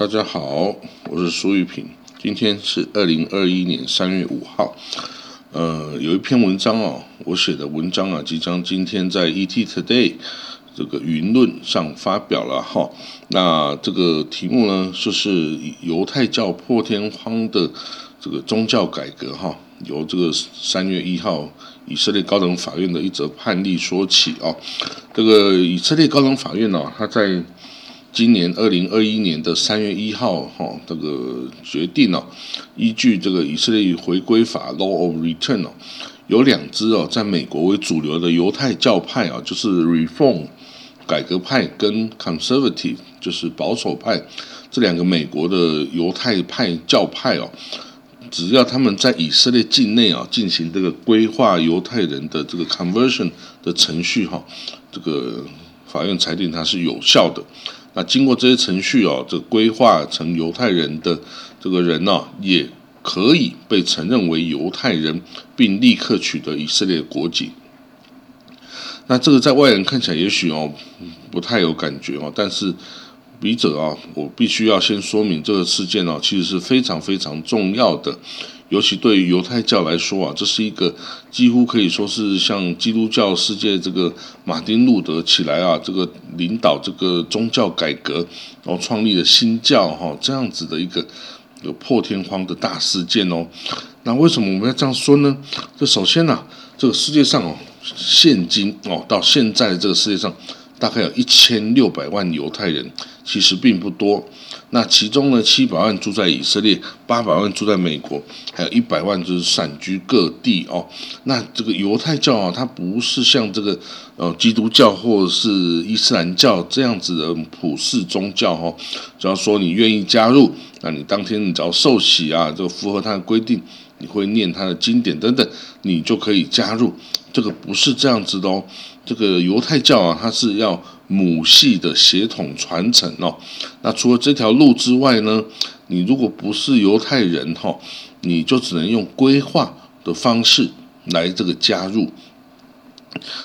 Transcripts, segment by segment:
大家好，我是苏玉平。今天是二零二一年三月五号。呃，有一篇文章哦，我写的文章啊，即将今天在 ET Today 这个云论上发表了哈。那这个题目呢，就是犹太教破天荒的这个宗教改革哈，由这个三月一号以色列高等法院的一则判例说起哦。这个以色列高等法院呢，他在今年二零二一年的三月一号，哈，这个决定哦，依据这个以色列回归法 （Law of Return） 哦，有两支哦，在美国为主流的犹太教派啊，就是 Reform 改革派跟 Conservative 就是保守派这两个美国的犹太派教派哦，只要他们在以色列境内啊进行这个规划犹太人的这个 Conversion 的程序哈，这个法院裁定它是有效的。那经过这些程序哦，这规划成犹太人的这个人呢，也可以被承认为犹太人，并立刻取得以色列国籍。那这个在外人看起来也许哦不太有感觉哦，但是笔者啊，我必须要先说明这个事件哦，其实是非常非常重要的。尤其对于犹太教来说啊，这是一个几乎可以说是像基督教世界这个马丁路德起来啊，这个领导这个宗教改革，然后创立了新教哈，这样子的一个有破天荒的大事件哦。那为什么我们要这样说呢？这首先呢，这个世界上哦，现今哦到现在这个世界上。大概有一千六百万犹太人，其实并不多。那其中呢，七百万住在以色列，八百万住在美国，还有一百万就是散居各地哦。那这个犹太教啊，它不是像这个呃基督教或者是伊斯兰教这样子的普世宗教哈。只要说你愿意加入，那你当天你只要受洗啊，这个符合它的规定，你会念它的经典等等，你就可以加入。这个不是这样子的哦。这个犹太教啊，它是要母系的血统传承哦。那除了这条路之外呢，你如果不是犹太人哈，你就只能用规划的方式来这个加入。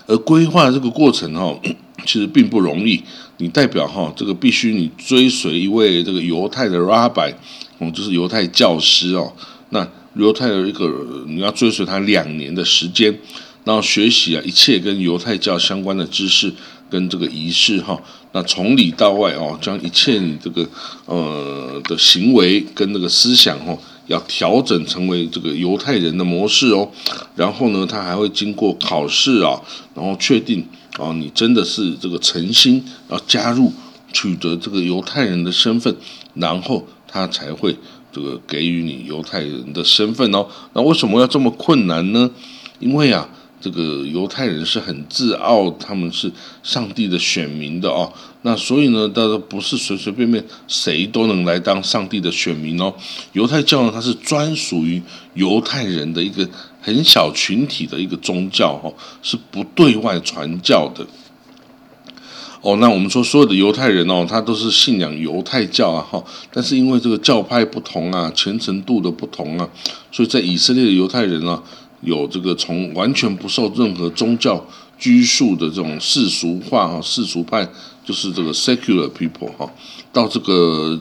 而规划这个过程哈，其实并不容易。你代表哈，这个必须你追随一位这个犹太的 rabbi，哦，就是犹太教师哦。那犹太的一个你要追随他两年的时间。然后学习啊，一切跟犹太教相关的知识跟这个仪式哈，那从里到外哦，将一切你这个呃的行为跟那个思想哦，要调整成为这个犹太人的模式哦。然后呢，他还会经过考试啊，然后确定哦，你真的是这个诚心要加入，取得这个犹太人的身份，然后他才会这个给予你犹太人的身份哦。那为什么要这么困难呢？因为啊。这个犹太人是很自傲，他们是上帝的选民的哦。那所以呢，他不是随随便便谁都能来当上帝的选民哦。犹太教呢，它是专属于犹太人的一个很小群体的一个宗教哦，是不对外传教的。哦，那我们说所有的犹太人哦，他都是信仰犹太教啊哈。但是因为这个教派不同啊，虔诚度的不同啊，所以在以色列的犹太人呢。有这个从完全不受任何宗教拘束的这种世俗化哈世俗派，就是这个 secular people 哈，到这个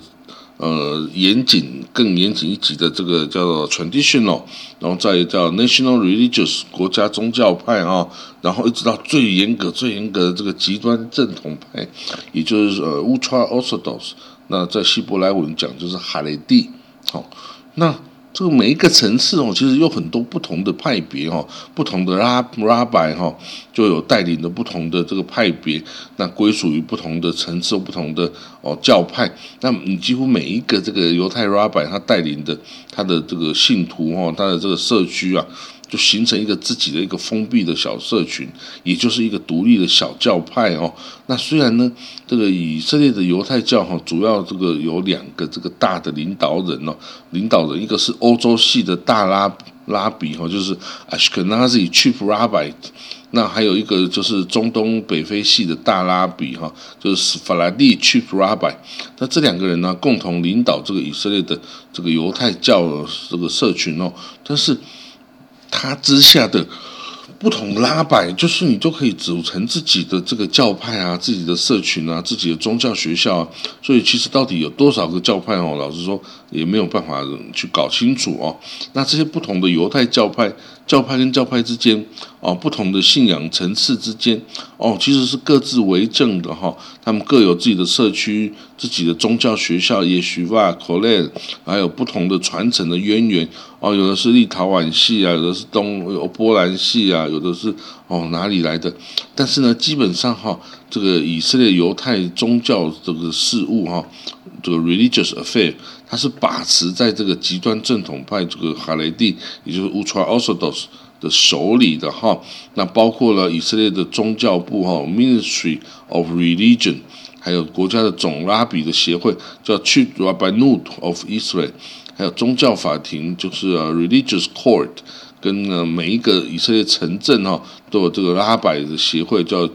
呃严谨更严谨一级的这个叫做 traditional，然后再叫 national religious 国家宗教派啊，然后一直到最严格最严格的这个极端正统派，也就是呃 ultra orthodox，那在希伯来文讲就是哈雷蒂，好那。这个每一个层次哦，其实有很多不同的派别哦，不同的拉拉拜哈，就有带领的不同的这个派别，那归属于不同的层次、不同的哦教派。那你几乎每一个这个犹太拉拜他带领的他的这个信徒哦，他的这个社区啊。就形成一个自己的一个封闭的小社群，也就是一个独立的小教派哦。那虽然呢，这个以色列的犹太教哈，主要这个有两个这个大的领导人哦，领导人一个是欧洲系的大拉拉比哈，就是 Ashkenazi Chief Rabbi，那还有一个就是中东北非系的大拉比哈，就是法拉第 Chief Rabbi。那这两个人呢，共同领导这个以色列的这个犹太教这个社群哦，但是。他之下的不同拉摆，就是你都可以组成自己的这个教派啊，自己的社群啊，自己的宗教学校啊。所以其实到底有多少个教派哦？老实说也没有办法去搞清楚哦。那这些不同的犹太教派。教派跟教派之间，哦，不同的信仰层次之间，哦，其实是各自为政的哈。他们各有自己的社区、自己的宗教学校，也许吧 c o l e 还有不同的传承的渊源。哦，有的是立陶宛系啊，有的是东有波兰系啊，有的是哦哪里来的？但是呢，基本上哈，这个以色列犹太宗教这个事务哈，这个 religious affair。他是把持在这个极端正统派这个哈雷蒂，也就是 Ultra Orthodox 的手里的哈，那包括了以色列的宗教部哈 Ministry of Religion，还有国家的总拉比的协会叫 c h i e r a b b i n u t of Israel，还有宗教法庭就是 Religious Court，跟呢每一个以色列城镇哈都有这个拉比的协会叫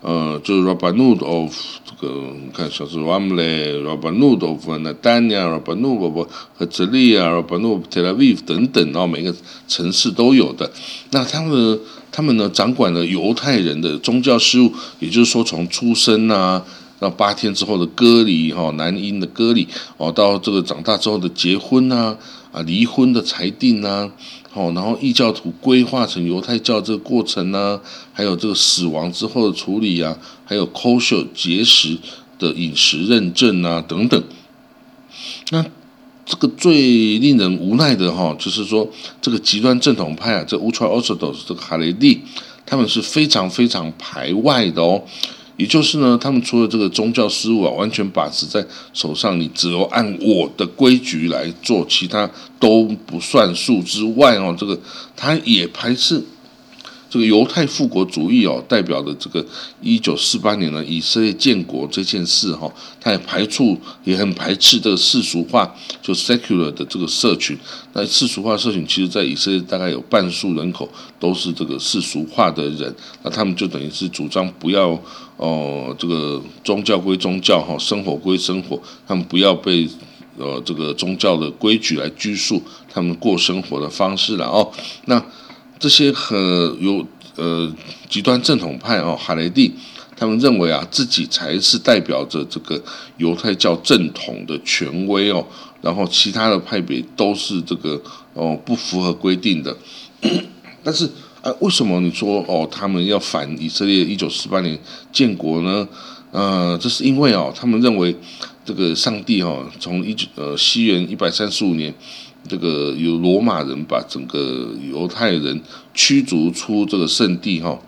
呃就是 Rabbinut of 个看像是 Ramle、Rabanutof Netanya、Rabbanut of 和 z e l i a Rabanut Tel Aviv 等等，然后每个城市都有的。那他们他们呢，掌管了犹太人的宗教事务，也就是说，从出生啊，到八天之后的割礼哈，男婴的割礼哦，到这个长大之后的结婚啊，啊，离婚的裁定啊。哦，然后异教徒规划成犹太教这个过程呢，还有这个死亡之后的处理啊，还有 kosher 节食的饮食认证啊等等。那这个最令人无奈的哈，就是说这个极端正统派啊，这 ultra orthodox 这个哈雷蒂，他们是非常非常排外的哦。也就是呢，他们除了这个宗教事务啊，完全把持在手上，你只有按我的规矩来做，其他都不算数之外哦，这个他也排斥。这个犹太复国主义哦，代表的这个一九四八年的以色列建国这件事哈，他也排除也很排斥这个世俗化，就 secular 的这个社群。那世俗化社群，其实在以色列大概有半数人口都是这个世俗化的人，那他们就等于是主张不要哦，这个宗教归宗教哈，生活归生活，他们不要被呃这个宗教的规矩来拘束他们过生活的方式了哦，那。这些很有呃极端正统派哦，哈雷蒂他们认为啊，自己才是代表着这个犹太教正统的权威哦，然后其他的派别都是这个哦不符合规定的。但是啊，为什么你说哦他们要反以色列一九四八年建国呢？呃，这是因为哦，他们认为这个上帝哦，从一九呃西元一百三十五年。这个由罗马人把整个犹太人驱逐出这个圣地哈，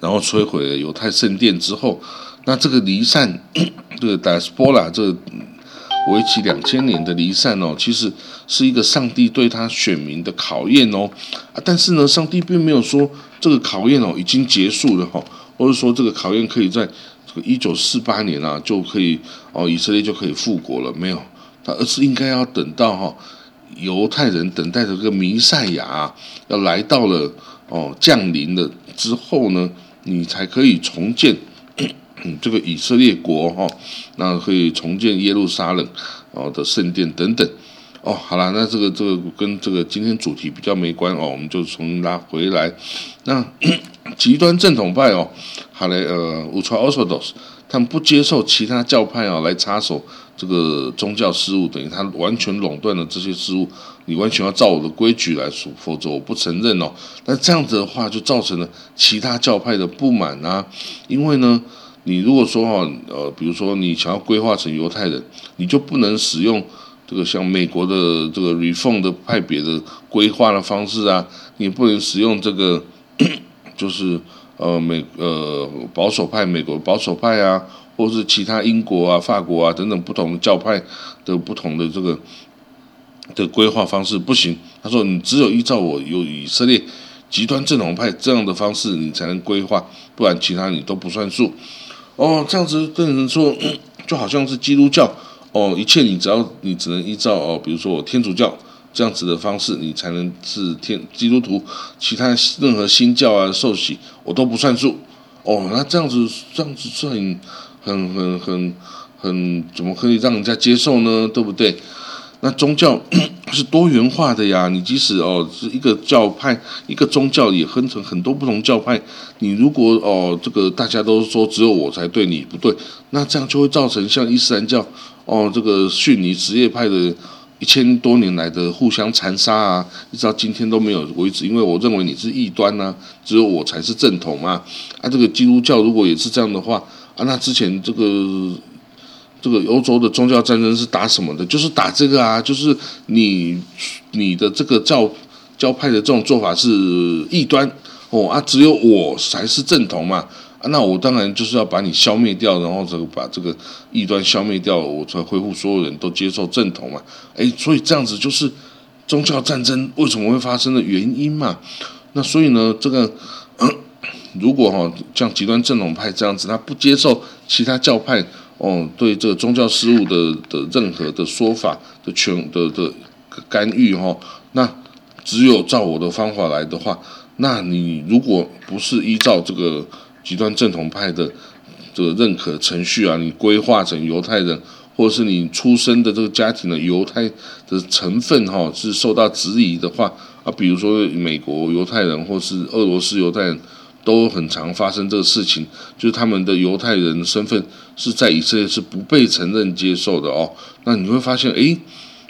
然后摧毁了犹太圣殿之后，那这个离散，这个 diaspora 这为期两千年的离散哦，其实是一个上帝对他选民的考验哦，啊，但是呢，上帝并没有说这个考验哦已经结束了哈，或者说这个考验可以在这个一九四八年啊就可以哦以色列就可以复国了没有？他而是应该要等到哈犹太人等待这个弥赛亚要来到了哦降临了之后呢，你才可以重建 这个以色列国哈，那可以重建耶路撒冷哦的圣殿等等哦。好了，那这个这个跟这个今天主题比较没关哦，我们就重新拉回来。那 极端正统派哦，好嘞，呃，Ultra Orthodox，他们不接受其他教派哦来插手。这个宗教事务等于他完全垄断了这些事务，你完全要照我的规矩来说，否则我不承认哦。那这样子的话，就造成了其他教派的不满啊。因为呢，你如果说哈，呃，比如说你想要规划成犹太人，你就不能使用这个像美国的这个 Reform 的派别的规划的方式啊，你不能使用这个 就是呃美呃保守派美国保守派啊。或是其他英国啊、法国啊等等不同教派的不同的这个的规划方式不行。他说：“你只有依照我有以色列极端正统派这样的方式，你才能规划，不然其他你都不算数。”哦，这样子跟人说，就好像是基督教哦，一切你只要你只能依照哦，比如说我天主教这样子的方式，你才能是天基督徒，其他任何新教啊受洗我都不算数。哦，那这样子这样子算。很很很很，怎么可以让人家接受呢？对不对？那宗教 是多元化的呀，你即使哦是一个教派，一个宗教也分成很多不同教派。你如果哦这个大家都说只有我才对，你不对，那这样就会造成像伊斯兰教哦这个逊尼什叶派的一千多年来的互相残杀啊，一直到今天都没有为止。因为我认为你是异端呐，只有我才是正统嘛。啊，这个基督教如果也是这样的话啊，那之前这个。这个欧洲的宗教战争是打什么的？就是打这个啊，就是你你的这个教教派的这种做法是异端哦啊，只有我才是正统嘛啊，那我当然就是要把你消灭掉，然后这个把这个异端消灭掉，我才恢复所有人都接受正统嘛。哎，所以这样子就是宗教战争为什么会发生的原因嘛。那所以呢，这个如果哈像极端正统派这样子，他不接受其他教派。哦，对这个宗教事务的的任何的说法的权的的干预哈，那只有照我的方法来的话，那你如果不是依照这个极端正统派的这个认可程序啊，你规划成犹太人，或是你出生的这个家庭的犹太的成分哈是受到质疑的话啊，比如说美国犹太人或是俄罗斯犹太人。都很常发生这个事情，就是他们的犹太人的身份是在以色列是不被承认接受的哦。那你会发现，诶，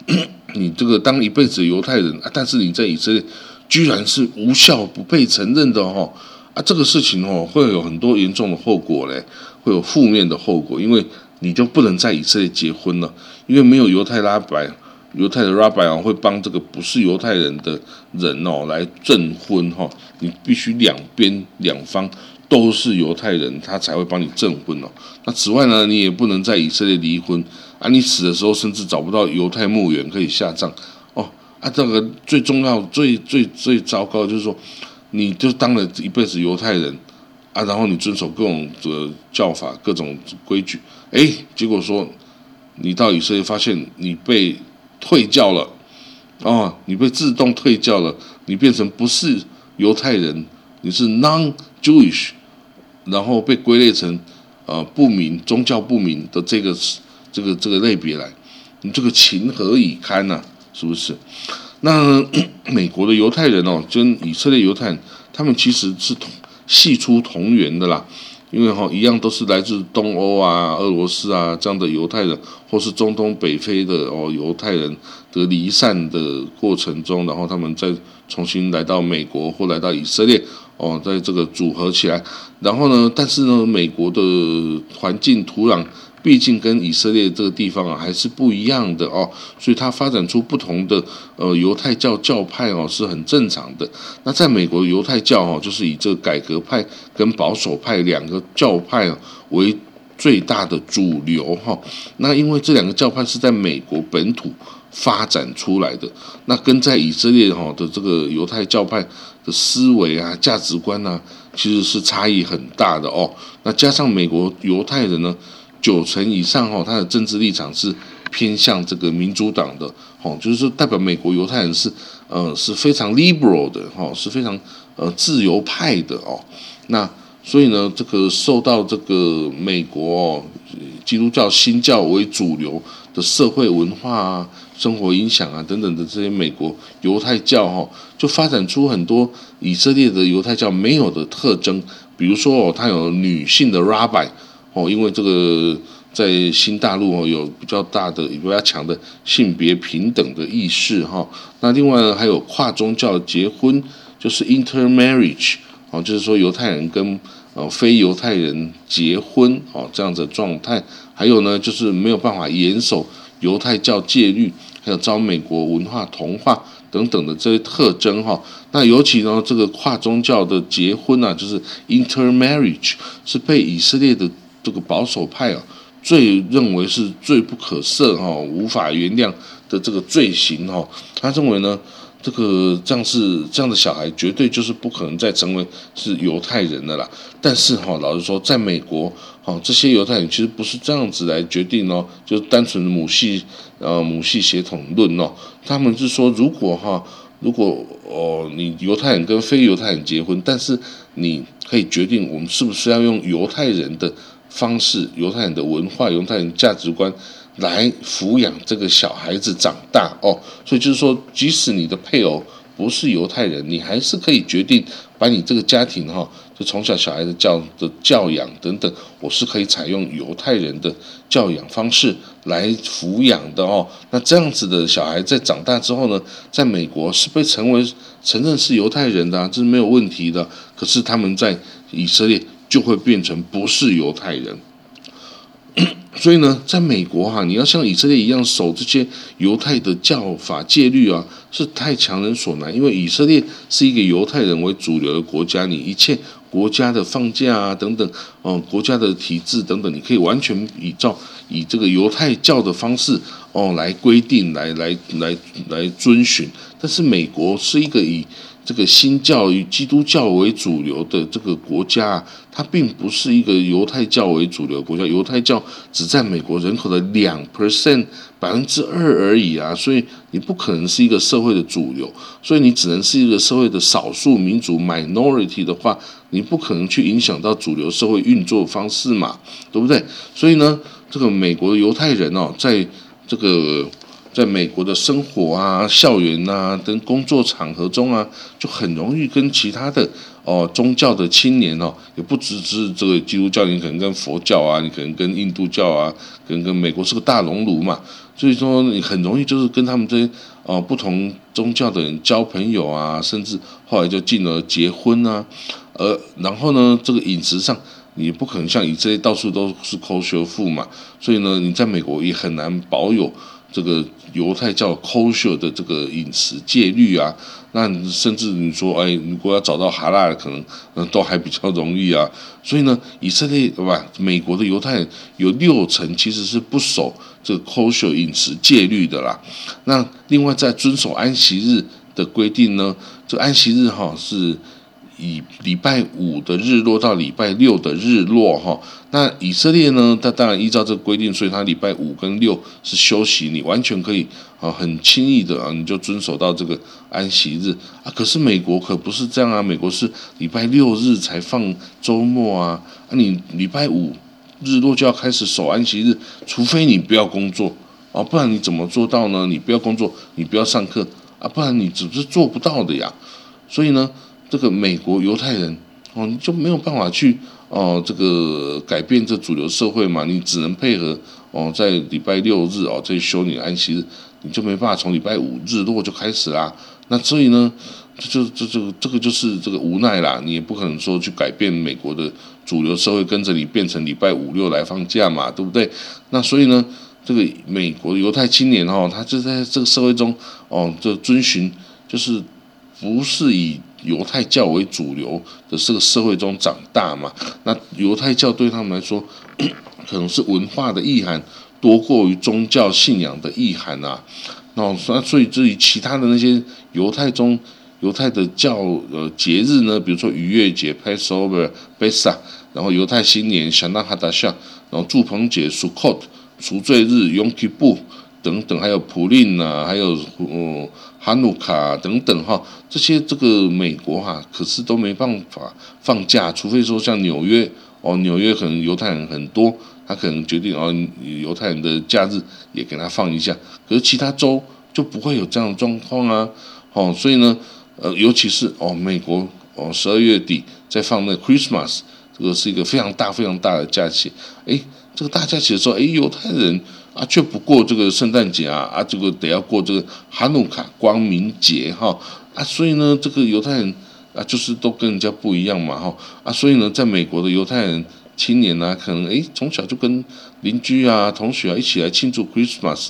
你这个当一辈子犹太人，但是你在以色列居然是无效不被承认的哦。啊，这个事情哦会有很多严重的后果嘞，会有负面的后果，因为你就不能在以色列结婚了，因为没有犹太拉白。犹太的 rabbi 啊，会帮这个不是犹太人的人哦来证婚哈，你必须两边两方都是犹太人，他才会帮你证婚哦。那此外呢，你也不能在以色列离婚啊，你死的时候甚至找不到犹太墓园可以下葬哦。啊，这个最重要、最最最糟糕就是说，你就当了一辈子犹太人啊，然后你遵守各种的教法、各种规矩，哎，结果说你到以色列发现你被退教了，哦，你被自动退教了，你变成不是犹太人，你是 non-Jewish，然后被归类成呃不明宗教不明的这个这个这个类别来，你这个情何以堪呐？是不是？那 美国的犹太人哦，跟以色列犹太人，他们其实是同系出同源的啦。因为哈一样都是来自东欧啊、俄罗斯啊这样的犹太人，或是中东北非的哦犹太人的离散的过程中，然后他们再重新来到美国或来到以色列哦，在这个组合起来，然后呢，但是呢，美国的环境土壤。毕竟跟以色列这个地方啊还是不一样的哦，所以它发展出不同的呃犹太教教派哦是很正常的。那在美国犹太教哦就是以这个改革派跟保守派两个教派为最大的主流哈。那因为这两个教派是在美国本土发展出来的，那跟在以色列哈的这个犹太教派的思维啊价值观呢其实是差异很大的哦。那加上美国犹太人呢。九成以上哈，他的政治立场是偏向这个民主党的，哦，就是代表美国犹太人是，呃，是非常 liberal 的，哈，是非常呃自由派的哦。那所以呢，这个受到这个美国基督教新教为主流的社会文化啊、生活影响啊等等的这些美国犹太教哈，就发展出很多以色列的犹太教没有的特征，比如说哦，它有女性的 rabbi。哦，因为这个在新大陆哦有比较大的、比较强的性别平等的意识哈。那另外呢，还有跨宗教结婚，就是 intermarriage 哦，就是说犹太人跟呃非犹太人结婚哦这样子状态。还有呢，就是没有办法严守犹太教戒律，还有遭美国文化同化等等的这些特征哈。那尤其呢，这个跨宗教的结婚啊，就是 intermarriage 是被以色列的。这个保守派啊，最认为是最不可赦哈，无法原谅的这个罪行哈。他认为呢，这个这样是这样的小孩，绝对就是不可能再成为是犹太人的啦。但是哈，老实说，在美国，哈这些犹太人其实不是这样子来决定哦，就是单纯的母系呃母系血统论哦。他们是说，如果哈，如果哦你犹太人跟非犹太人结婚，但是你可以决定我们是不是要用犹太人的。方式、犹太人的文化、犹太人价值观来抚养这个小孩子长大哦。所以就是说，即使你的配偶不是犹太人，你还是可以决定把你这个家庭哈。就从小小孩的教的教养等等，我是可以采用犹太人的教养方式来抚养的哦。那这样子的小孩在长大之后呢，在美国是被成为承认是犹太人的，这是没有问题的。可是他们在以色列就会变成不是犹太人。所以呢，在美国哈，你要像以色列一样守这些犹太的教法戒律啊，是太强人所难。因为以色列是一个犹太人为主流的国家，你一切国家的放假啊等等，哦，国家的体制等等，你可以完全依照以这个犹太教的方式哦来规定，来来来来遵循。但是美国是一个以这个新教以基督教为主流的这个国家，它并不是一个犹太教为主流国家。犹太教只占美国人口的两 percent，百分之二而已啊！所以你不可能是一个社会的主流，所以你只能是一个社会的少数民族 minority 的话，你不可能去影响到主流社会运作方式嘛，对不对？所以呢，这个美国的犹太人哦，在这个。在美国的生活啊、校园啊、跟工作场合中啊，就很容易跟其他的哦宗教的青年哦，也不只是这个基督教，你可能跟佛教啊，你可能跟印度教啊，跟跟美国是个大熔炉嘛，所以说你很容易就是跟他们这些哦不同宗教的人交朋友啊，甚至后来就进而结婚啊，呃，然后呢，这个饮食上你不可能像以这些到处都是抠学富嘛，所以呢，你在美国也很难保有。这个犹太教 kosher 的这个饮食戒律啊，那甚至你说，哎，如果要找到哈拉，可能都还比较容易啊。所以呢，以色列对吧？美国的犹太人有六成其实是不守这个 kosher 饮食戒律的啦。那另外在遵守安息日的规定呢，这安息日哈是。以礼拜五的日落到礼拜六的日落，哈，那以色列呢？他当然依照这个规定，所以他礼拜五跟六是休息，你完全可以啊，很轻易的啊，你就遵守到这个安息日啊。可是美国可不是这样啊，美国是礼拜六日才放周末啊，啊，你礼拜五日落就要开始守安息日，除非你不要工作啊，不然你怎么做到呢？你不要工作，你不要上课啊，不然你只是做不到的呀。所以呢？这个美国犹太人哦，你就没有办法去哦，这个改变这主流社会嘛？你只能配合哦，在礼拜六日哦，这休你安息日，你就没办法从礼拜五日落就开始啦。那所以呢，这就这这个这个就是这个无奈啦。你也不可能说去改变美国的主流社会跟着你变成礼拜五六来放假嘛，对不对？那所以呢，这个美国犹太青年哦，他就在这个社会中哦，就遵循就是不是以。犹太教为主流的这个社会中长大嘛，那犹太教对他们来说，可能是文化的意涵多过于宗教信仰的意涵啊。那那所以至于其他的那些犹太中犹太的教呃节日呢，比如说逾越节 Passover、贝萨，然后犹太新年想当哈达夏，然后祝棚节 Sukkot、赎罪日 Yom Kippur 等等，还有普令呐，还有嗯。哈努卡等等哈，这些这个美国哈，可是都没办法放假，除非说像纽约哦，纽约可能犹太人很多，他可能决定哦，犹太人的假日也给他放一下。可是其他州就不会有这样的状况啊，哦，所以呢，呃，尤其是哦，美国哦，十二月底在放那 Christmas，这个是一个非常大非常大的假期，诶，这个大假期的时候，诶，犹太人。啊，却不过这个圣诞节啊，啊，这个得要过这个哈努卡光明节哈，啊，所以呢，这个犹太人啊，就是都跟人家不一样嘛哈，啊，所以呢，在美国的犹太人青年呢，可能诶从小就跟邻居啊、同学啊一起来庆祝 Christmas，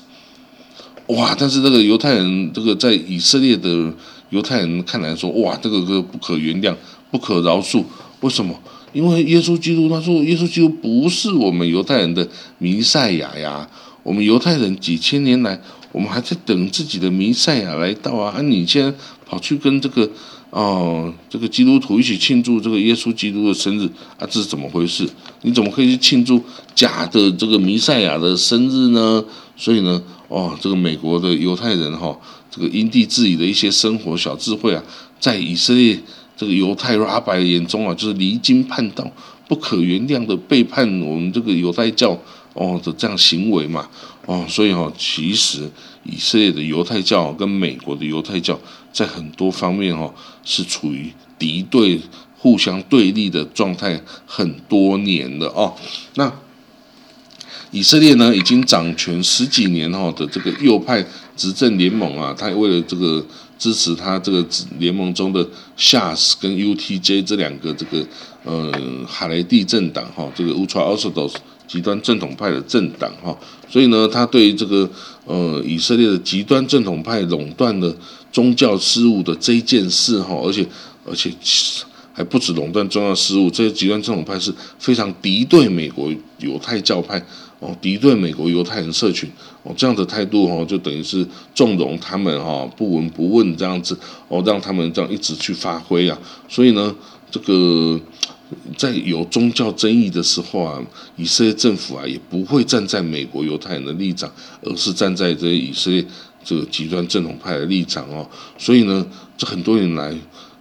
哇，但是这个犹太人，这个在以色列的犹太人看来说，哇，这个个不可原谅、不可饶恕，为什么？因为耶稣基督他说，耶稣基督不是我们犹太人的弥赛亚呀。我们犹太人几千年来，我们还在等自己的弥赛亚来到啊！啊，你现在跑去跟这个哦，这个基督徒一起庆祝这个耶稣基督的生日啊，这是怎么回事？你怎么可以去庆祝假的这个弥赛亚的生日呢？所以呢，哦，这个美国的犹太人哈，这个因地制宜的一些生活小智慧啊，在以色列这个犹太 rabbi 眼中啊，就是离经叛道。不可原谅的背叛我们这个犹太教哦的这样行为嘛，哦，所以哦，其实以色列的犹太教跟美国的犹太教在很多方面哦是处于敌对、互相对立的状态很多年了哦，那。以色列呢，已经掌权十几年哈的这个右派执政联盟啊，他为了这个支持他这个联盟中的 Shas 跟 UTJ 这两个这个呃哈雷蒂政党哈，这个 Ultra Orthodox 极端正统派的政党哈，所以呢，他对这个呃以色列的极端正统派垄断的宗教事务的这一件事哈，而且而且还不止垄断宗教事务，这些极端正统派是非常敌对美国犹太教派。哦，敌对美国犹太人社群，哦，这样的态度哦，就等于是纵容他们哈，不闻不问这样子，哦，让他们这样一直去发挥啊。所以呢，这个在有宗教争议的时候啊，以色列政府啊也不会站在美国犹太人的立场，而是站在这以色列这个极端正统派的立场哦。所以呢，这很多年来，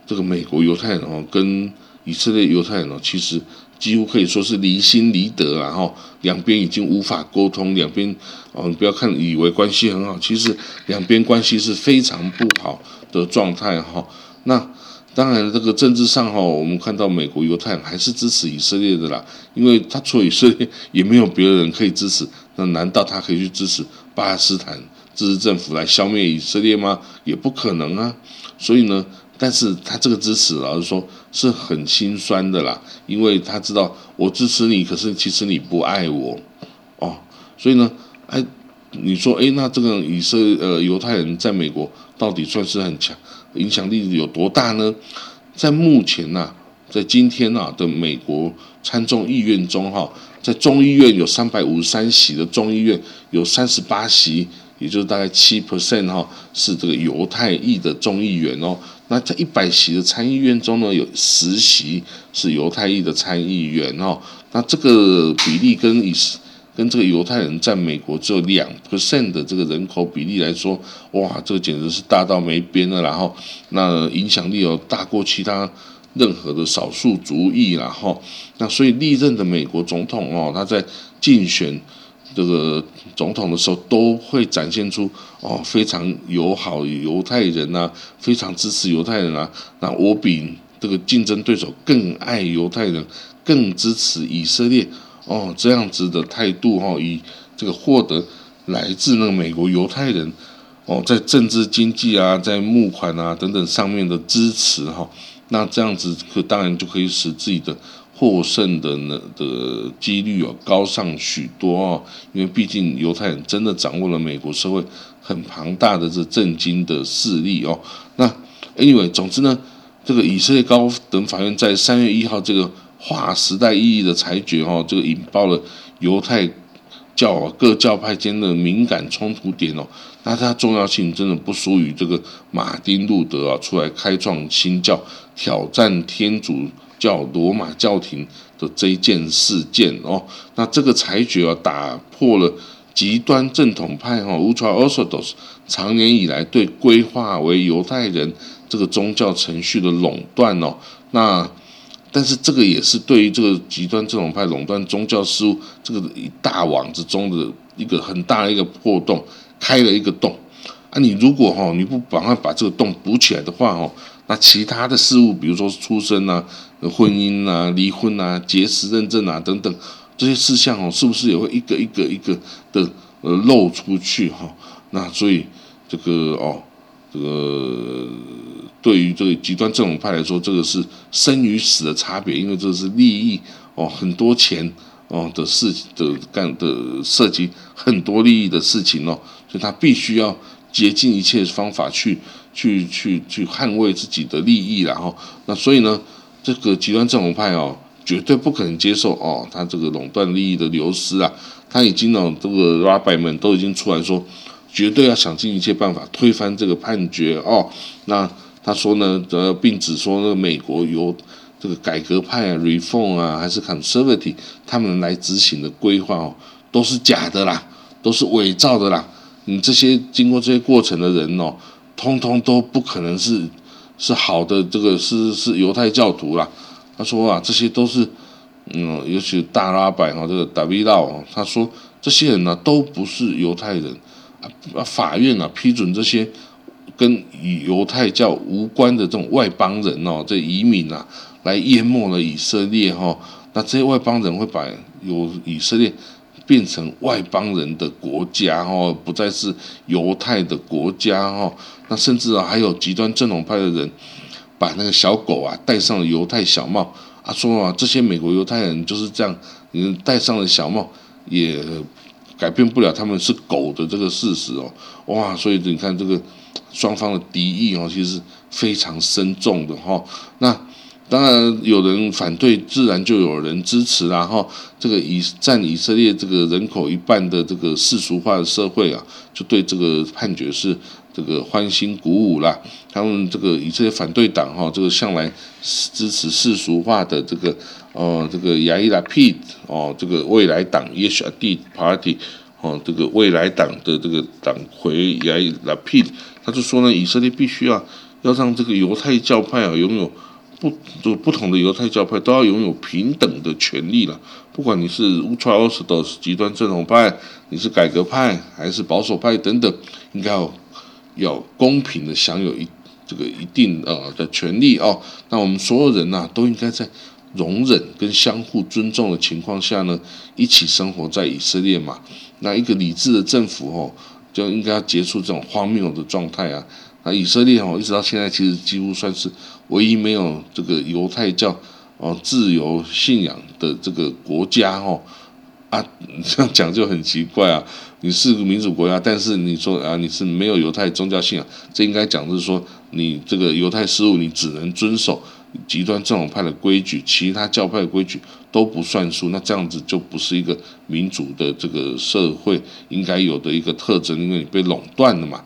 这个美国犹太人哦跟以色列犹太人哦，其实。几乎可以说是离心离德然后两边已经无法沟通，两边哦，你不要看以为关系很好，其实两边关系是非常不好的状态哈。那当然，这个政治上哈，我们看到美国犹太人还是支持以色列的啦，因为他除了以色列也没有别的人可以支持，那难道他可以去支持巴勒斯坦支持政府来消灭以色列吗？也不可能啊。所以呢。但是他这个支持，老实说是很心酸的啦，因为他知道我支持你，可是其实你不爱我，哦，所以呢，哎，你说，哎，那这个以色呃犹太人在美国到底算是很强，影响力有多大呢？在目前呐，在今天呐的美国参众议院中，哈，在众议院有三百五十三席的众议院有三十八席，也就是大概七 percent 哈，是这个犹太裔的众议员哦。那在一百席的参议院中呢，有十席是犹太裔的参议员哦。那这个比例跟以跟这个犹太人在美国只有两 percent 的这个人口比例来说，哇，这个简直是大到没边了。然后，那影响力有大过其他任何的少数族裔。然后，那所以历任的美国总统哦，他在竞选。这个总统的时候都会展现出哦非常友好犹太人啊，非常支持犹太人啊。那我比这个竞争对手更爱犹太人，更支持以色列哦这样子的态度哈，以这个获得来自那个美国犹太人哦在政治经济啊，在募款啊等等上面的支持哈，那这样子可当然就可以使自己的。获胜的呢的几率哦高上许多哦，因为毕竟犹太人真的掌握了美国社会很庞大的这震惊的势力哦。那 anyway，总之呢，这个以色列高等法院在三月一号这个划时代意义的裁决哦，这个引爆了犹太教各教派间的敏感冲突点哦。那它重要性真的不输于这个马丁路德啊出来开创新教，挑战天主。教罗马教廷的这一件事件哦，那这个裁决啊，打破了极端正统派哈 （Ultra Orthodox） 长年以来对规划为犹太人这个宗教程序的垄断哦。那但是这个也是对于这个极端正统派垄断宗教事务这个一大网之中的一个很大的一个破洞，开了一个洞啊！你如果哈你不赶快把这个洞补起来的话哦。那其他的事物，比如说出生啊、婚姻啊、离婚啊、结识认证啊等等这些事项哦，是不是也会一个一个一个的呃漏出去哈？那所以这个哦，这个对于这个极端正统派来说，这个是生与死的差别，因为这是利益哦，很多钱哦的事的干的涉及很多利益的事情哦，所以他必须要竭尽一切方法去。去去去捍卫自己的利益，然后那所以呢，这个极端正统派哦，绝对不可能接受哦，他这个垄断利益的流失啊，他已经哦，这个 rabbi 们都已经出来说，绝对要想尽一切办法推翻这个判决哦。那他说呢，呃，并指说呢，美国由这个改革派啊，reform 啊，还是 conservative 他们来执行的规划哦，都是假的啦，都是伪造的啦。你这些经过这些过程的人哦。通通都不可能是是好的，这个是是犹太教徒啦。他说啊，这些都是嗯，尤其大拉百哈这个达维道哦，他说这些人呢都不是犹太人，法院啊批准这些跟犹太教无关的这种外邦人哦，这移民啊来淹没了以色列哈，那这些外邦人会把有以色列变成外邦人的国家哦，不再是犹太的国家哦，那甚至啊还有极端正统派的人把那个小狗啊戴上犹太小帽。他说啊，这些美国犹太人就是这样，你戴上了小帽，也改变不了他们是狗的这个事实哦。哇，所以你看这个双方的敌意哦，其实非常深重的哈。那当然有人反对，自然就有人支持啦哈。这个以占以色列这个人口一半的这个世俗化的社会啊，就对这个判决是。这个欢欣鼓舞啦，他们这个以色列反对党哈，这个向来支持世俗化的这个呃这个亚伊拉 P 哦，这个未来党 Yesh Adi Party 哦，这个未来党的这个党魁亚伊拉 P，他就说呢，以色列必须要要让这个犹太教派啊拥有不就不同的犹太教派都要拥有平等的权利了，不管你是 Ultra Orthodox 极端正统派，你是改革派还是保守派等等，应该要。要公平的享有一这个一定呃的权利哦，那我们所有人呐都应该在容忍跟相互尊重的情况下呢，一起生活在以色列嘛。那一个理智的政府哦，就应该要结束这种荒谬的状态啊。那以色列哦，一直到现在其实几乎算是唯一没有这个犹太教哦自由信仰的这个国家哦。啊，这样讲就很奇怪啊！你是个民主国家，但是你说啊，你是没有犹太宗教信仰，这应该讲的是说，你这个犹太事务你只能遵守极端正统派的规矩，其他教派的规矩都不算数。那这样子就不是一个民主的这个社会应该有的一个特征，因为你被垄断了嘛。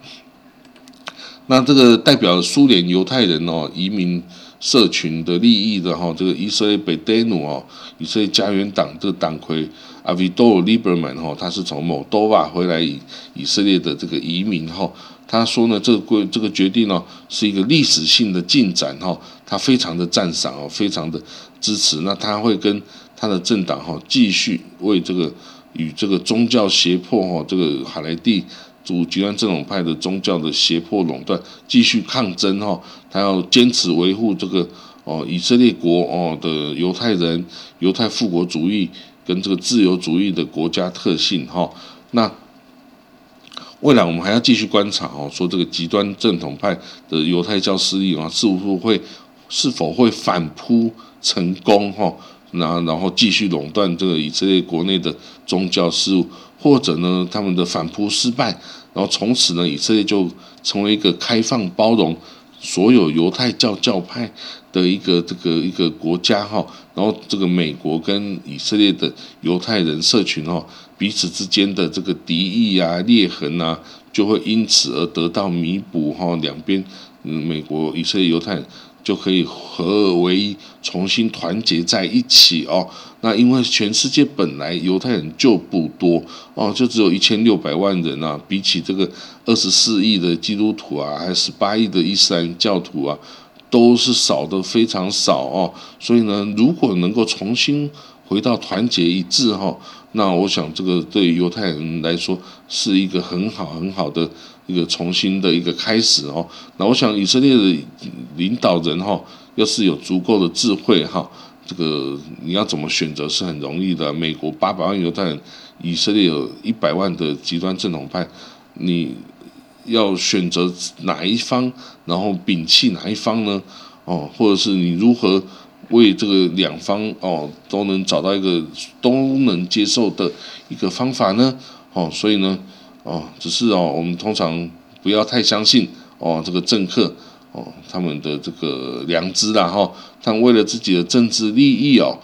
那这个代表苏联犹太人哦，移民。社群的利益的哈，这个以色列贝德努哦，以色列家园党这个党魁阿维多利伯曼哈，他是从某多瓦回来以以色列的这个移民哈，他说呢，这个规这个决定呢是一个历史性的进展哈，他非常的赞赏哦，非常的支持，那他会跟他的政党哈继续为这个与这个宗教胁迫哈，这个海莱蒂。主极端正统派的宗教的胁迫垄断，继续抗争哈，他要坚持维护这个哦以色列国哦的犹太人、犹太复国主义跟这个自由主义的国家特性哈。那未来我们还要继续观察哦，说这个极端正统派的犹太教势力啊，是否会是否会反扑成功哈？那然后继续垄断这个以色列国内的宗教事务。或者呢，他们的反扑失败，然后从此呢，以色列就成为一个开放包容所有犹太教教派的一个这个一个国家哈。然后这个美国跟以色列的犹太人社群哈，彼此之间的这个敌意啊、裂痕啊，就会因此而得到弥补哈。两边，美国、以色列、犹太。就可以合二为一，重新团结在一起哦。那因为全世界本来犹太人就不多哦，就只有一千六百万人啊。比起这个二十四亿的基督徒啊，还是八亿的伊斯兰教徒啊，都是少的非常少哦。所以呢，如果能够重新回到团结一致哈，那我想这个对犹太人来说是一个很好很好的。一个重新的一个开始哦，那我想以色列的领导人哈，要是有足够的智慧哈，这个你要怎么选择是很容易的。美国八百万犹太人，以色列有一百万的极端正统派，你要选择哪一方，然后摒弃哪一方呢？哦，或者是你如何为这个两方哦都能找到一个都能接受的一个方法呢？哦，所以呢。哦，只是哦，我们通常不要太相信哦，这个政客哦，他们的这个良知啦哈，他们为了自己的政治利益哦，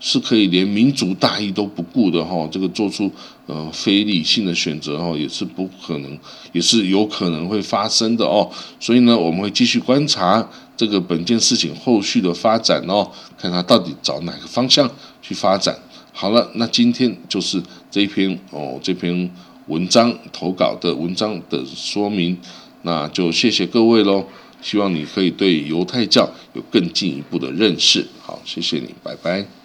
是可以连民族大义都不顾的哈，这个做出呃非理性的选择哈，也是不可能，也是有可能会发生的哦。所以呢，我们会继续观察这个本件事情后续的发展哦，看他到底找哪个方向去发展。好了，那今天就是这一篇哦，这篇。文章投稿的文章的说明，那就谢谢各位喽。希望你可以对犹太教有更进一步的认识。好，谢谢你，拜拜。